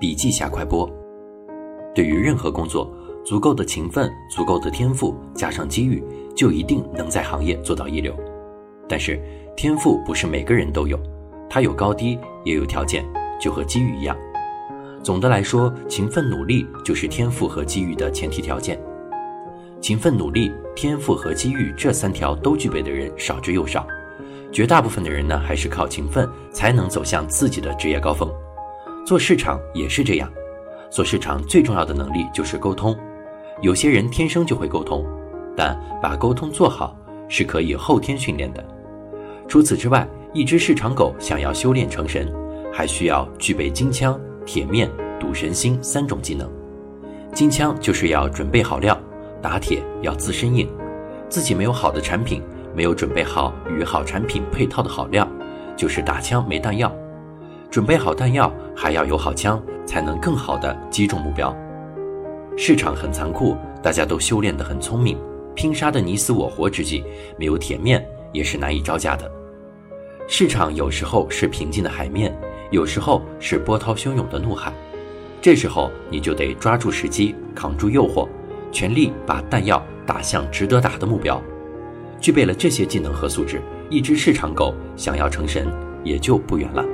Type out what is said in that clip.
笔记下快播。对于任何工作，足够的勤奋、足够的天赋，加上机遇，就一定能在行业做到一流。但是，天赋不是每个人都有，它有高低，也有条件，就和机遇一样。总的来说，勤奋努力就是天赋和机遇的前提条件。勤奋努力、天赋和机遇这三条都具备的人少之又少，绝大部分的人呢，还是靠勤奋才能走向自己的职业高峰。做市场也是这样，做市场最重要的能力就是沟通。有些人天生就会沟通，但把沟通做好是可以后天训练的。除此之外，一只市场狗想要修炼成神，还需要具备金枪、铁面、赌神心三种技能。金枪就是要准备好料，打铁要自身硬，自己没有好的产品，没有准备好与好产品配套的好料，就是打枪没弹药。准备好弹药，还要有好枪，才能更好的击中目标。市场很残酷，大家都修炼得很聪明，拼杀的你死我活之际，没有铁面也是难以招架的。市场有时候是平静的海面，有时候是波涛汹涌的怒海，这时候你就得抓住时机，扛住诱惑，全力把弹药打向值得打的目标。具备了这些技能和素质，一只市场狗想要成神也就不远了。